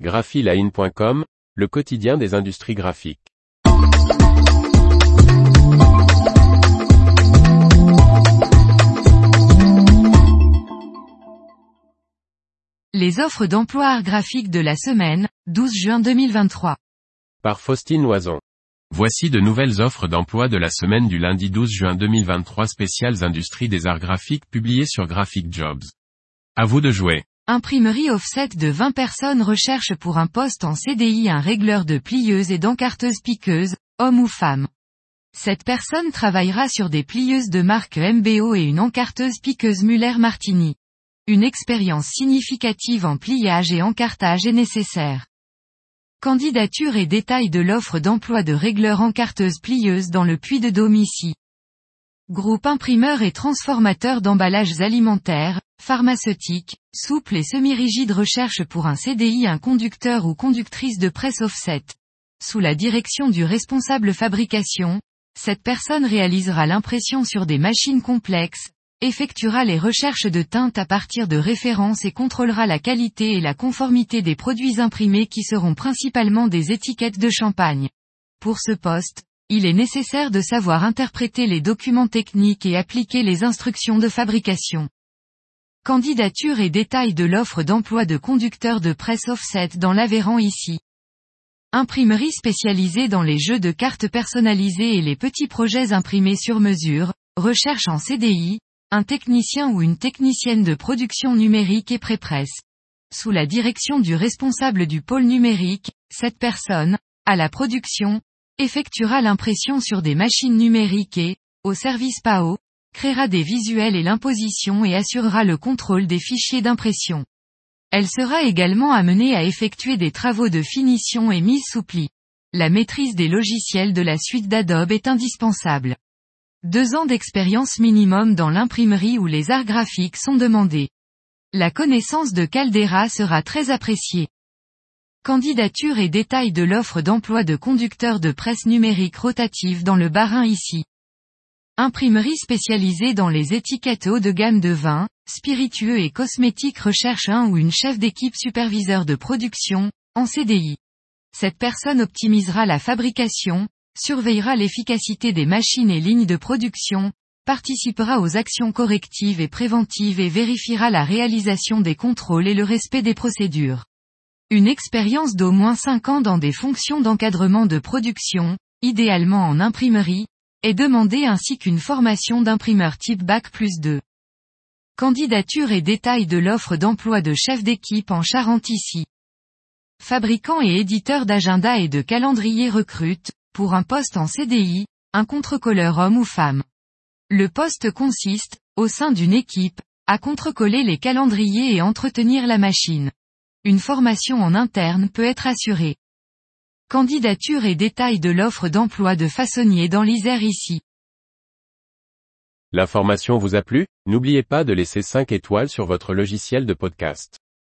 graphiline.com, le quotidien des industries graphiques. Les offres d'emploi art graphique de la semaine, 12 juin 2023. Par Faustine Loison. Voici de nouvelles offres d'emploi de la semaine du lundi 12 juin 2023 spéciales industries des arts graphiques publiées sur Graphic Jobs. À vous de jouer. Imprimerie offset de 20 personnes recherche pour un poste en CDI un régleur de plieuses et d'encarteuses piqueuses, homme ou femme. Cette personne travaillera sur des plieuses de marque MBO et une encarteuse piqueuse Muller-Martini. Une expérience significative en pliage et encartage est nécessaire. Candidature et détails de l'offre d'emploi de régleur encarteuse plieuse dans le puits de Dôme ici. Groupe imprimeur et transformateur d'emballages alimentaires, pharmaceutiques, souples et semi-rigides recherche pour un CDI un conducteur ou conductrice de presse offset. Sous la direction du responsable fabrication, cette personne réalisera l'impression sur des machines complexes, effectuera les recherches de teinte à partir de références et contrôlera la qualité et la conformité des produits imprimés qui seront principalement des étiquettes de champagne. Pour ce poste, il est nécessaire de savoir interpréter les documents techniques et appliquer les instructions de fabrication. Candidature et détails de l'offre d'emploi de conducteur de presse offset dans l'Aveyron ici. Imprimerie spécialisée dans les jeux de cartes personnalisées et les petits projets imprimés sur mesure, recherche en CDI, un technicien ou une technicienne de production numérique et pré-presse. Sous la direction du responsable du pôle numérique, cette personne, à la production, effectuera l'impression sur des machines numériques et, au service PAO, créera des visuels et l'imposition et assurera le contrôle des fichiers d'impression. Elle sera également amenée à effectuer des travaux de finition et mise sous pli. La maîtrise des logiciels de la suite d'Adobe est indispensable. Deux ans d'expérience minimum dans l'imprimerie ou les arts graphiques sont demandés. La connaissance de Caldera sera très appréciée. Candidature et détails de l'offre d'emploi de conducteur de presse numérique rotative dans le Barin ici. Imprimerie spécialisée dans les étiquettes haut de gamme de vin, spiritueux et cosmétiques recherche un ou une chef d'équipe superviseur de production, en CDI. Cette personne optimisera la fabrication, surveillera l'efficacité des machines et lignes de production, participera aux actions correctives et préventives et vérifiera la réalisation des contrôles et le respect des procédures. Une expérience d'au moins 5 ans dans des fonctions d'encadrement de production, idéalement en imprimerie, est demandée ainsi qu'une formation d'imprimeur type Bac plus 2. Candidature et détails de l'offre d'emploi de chef d'équipe en Charente ici. Fabricant et éditeur d'agenda et de calendrier recrute, pour un poste en CDI, un contrecolleur homme ou femme. Le poste consiste, au sein d'une équipe, à contrecoller les calendriers et entretenir la machine. Une formation en interne peut être assurée. Candidature et détails de l'offre d'emploi de façonnier dans l'Isère ici. L'information vous a plu? N'oubliez pas de laisser 5 étoiles sur votre logiciel de podcast.